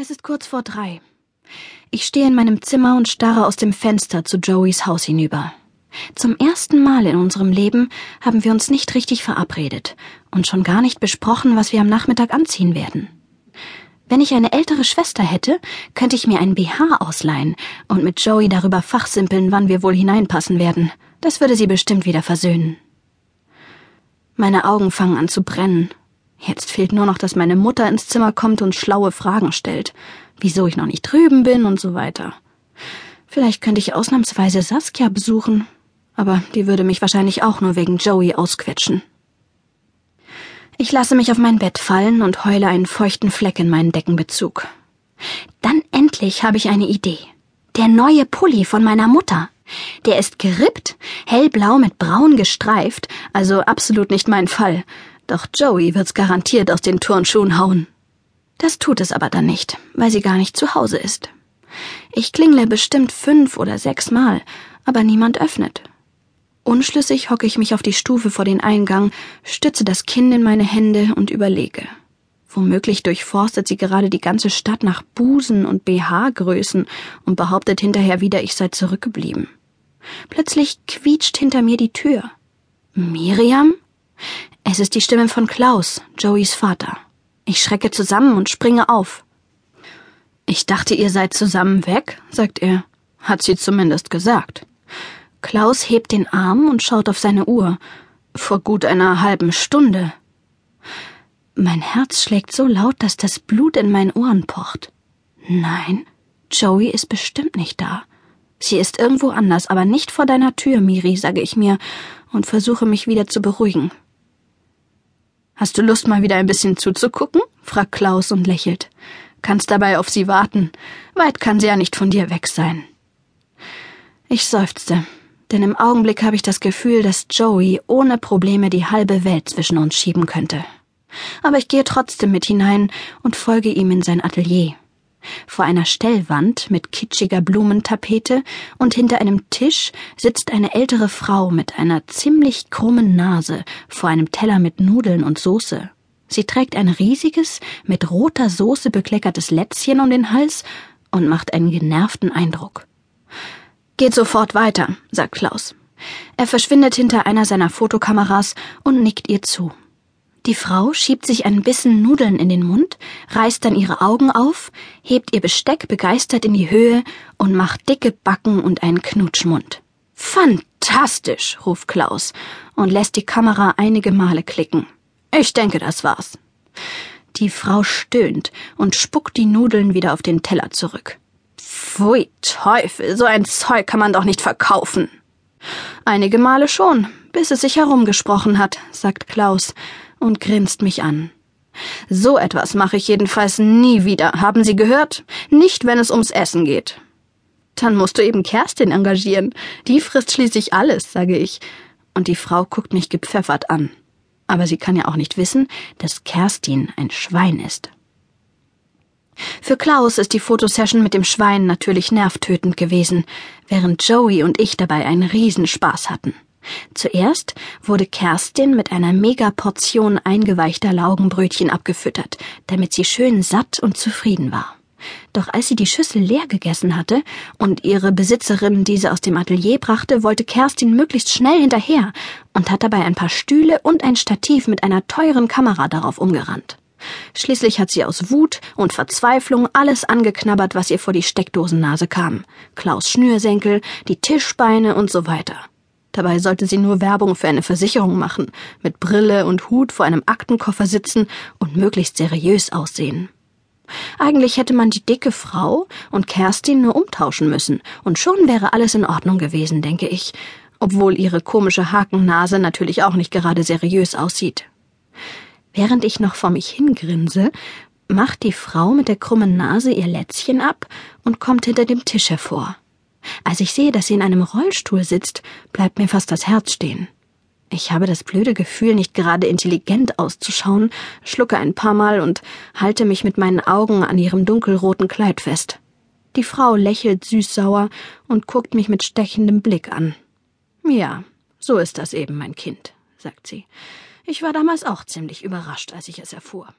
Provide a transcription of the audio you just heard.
Es ist kurz vor drei. Ich stehe in meinem Zimmer und starre aus dem Fenster zu Joeys Haus hinüber. Zum ersten Mal in unserem Leben haben wir uns nicht richtig verabredet und schon gar nicht besprochen, was wir am Nachmittag anziehen werden. Wenn ich eine ältere Schwester hätte, könnte ich mir einen BH ausleihen und mit Joey darüber fachsimpeln, wann wir wohl hineinpassen werden. Das würde sie bestimmt wieder versöhnen. Meine Augen fangen an zu brennen Jetzt fehlt nur noch, dass meine Mutter ins Zimmer kommt und schlaue Fragen stellt. Wieso ich noch nicht drüben bin und so weiter. Vielleicht könnte ich ausnahmsweise Saskia besuchen, aber die würde mich wahrscheinlich auch nur wegen Joey ausquetschen. Ich lasse mich auf mein Bett fallen und heule einen feuchten Fleck in meinen Deckenbezug. Dann endlich habe ich eine Idee. Der neue Pulli von meiner Mutter. Der ist gerippt, hellblau mit braun gestreift, also absolut nicht mein Fall, doch Joey wird's garantiert aus den Turnschuhen hauen. Das tut es aber dann nicht, weil sie gar nicht zu Hause ist. Ich klingle bestimmt fünf oder sechs Mal, aber niemand öffnet. Unschlüssig hocke ich mich auf die Stufe vor den Eingang, stütze das Kinn in meine Hände und überlege. Womöglich durchforstet sie gerade die ganze Stadt nach Busen und BH-Größen und behauptet hinterher wieder, ich sei zurückgeblieben. Plötzlich quietscht hinter mir die Tür. Miriam? Es ist die Stimme von Klaus, Joeys Vater. Ich schrecke zusammen und springe auf. Ich dachte, ihr seid zusammen weg, sagt er. Hat sie zumindest gesagt. Klaus hebt den Arm und schaut auf seine Uhr. Vor gut einer halben Stunde. Mein Herz schlägt so laut, dass das Blut in meinen Ohren pocht. Nein, Joey ist bestimmt nicht da. Sie ist irgendwo anders, aber nicht vor deiner Tür, Miri, sage ich mir und versuche mich wieder zu beruhigen. Hast du Lust, mal wieder ein bisschen zuzugucken? fragt Klaus und lächelt. Kannst dabei auf sie warten. Weit kann sie ja nicht von dir weg sein. Ich seufzte, denn im Augenblick habe ich das Gefühl, dass Joey ohne Probleme die halbe Welt zwischen uns schieben könnte. Aber ich gehe trotzdem mit hinein und folge ihm in sein Atelier. Vor einer Stellwand mit kitschiger Blumentapete und hinter einem Tisch sitzt eine ältere Frau mit einer ziemlich krummen Nase vor einem Teller mit Nudeln und Soße. Sie trägt ein riesiges, mit roter Soße bekleckertes Lätzchen um den Hals und macht einen genervten Eindruck. Geht sofort weiter, sagt Klaus. Er verschwindet hinter einer seiner Fotokameras und nickt ihr zu. Die Frau schiebt sich einen Bissen Nudeln in den Mund, reißt dann ihre Augen auf, hebt ihr Besteck begeistert in die Höhe und macht dicke Backen und einen Knutschmund. Fantastisch, ruft Klaus und lässt die Kamera einige Male klicken. Ich denke, das war's. Die Frau stöhnt und spuckt die Nudeln wieder auf den Teller zurück. Pfui Teufel, so ein Zeug kann man doch nicht verkaufen. Einige Male schon, bis es sich herumgesprochen hat, sagt Klaus und grinst mich an. So etwas mache ich jedenfalls nie wieder. Haben Sie gehört? Nicht, wenn es ums Essen geht. Dann musst du eben Kerstin engagieren. Die frisst schließlich alles, sage ich. Und die Frau guckt mich gepfeffert an. Aber sie kann ja auch nicht wissen, dass Kerstin ein Schwein ist. Für Klaus ist die Fotosession mit dem Schwein natürlich nervtötend gewesen, während Joey und ich dabei einen Riesenspaß hatten. Zuerst wurde Kerstin mit einer Megaportion eingeweichter Laugenbrötchen abgefüttert, damit sie schön satt und zufrieden war. Doch als sie die Schüssel leer gegessen hatte und ihre Besitzerin diese aus dem Atelier brachte, wollte Kerstin möglichst schnell hinterher und hat dabei ein paar Stühle und ein Stativ mit einer teuren Kamera darauf umgerannt. Schließlich hat sie aus Wut und Verzweiflung alles angeknabbert, was ihr vor die Steckdosennase kam. Klaus Schnürsenkel, die Tischbeine und so weiter. Dabei sollte sie nur Werbung für eine Versicherung machen, mit Brille und Hut vor einem Aktenkoffer sitzen und möglichst seriös aussehen. Eigentlich hätte man die dicke Frau und Kerstin nur umtauschen müssen, und schon wäre alles in Ordnung gewesen, denke ich, obwohl ihre komische Hakennase natürlich auch nicht gerade seriös aussieht. Während ich noch vor mich hingrinse, macht die Frau mit der krummen Nase ihr Lätzchen ab und kommt hinter dem Tisch hervor. Als ich sehe, dass sie in einem Rollstuhl sitzt, bleibt mir fast das Herz stehen. Ich habe das blöde Gefühl, nicht gerade intelligent auszuschauen, schlucke ein paar Mal und halte mich mit meinen Augen an ihrem dunkelroten Kleid fest. Die Frau lächelt süßsauer und guckt mich mit stechendem Blick an. Ja, so ist das eben, mein Kind, sagt sie. Ich war damals auch ziemlich überrascht, als ich es erfuhr.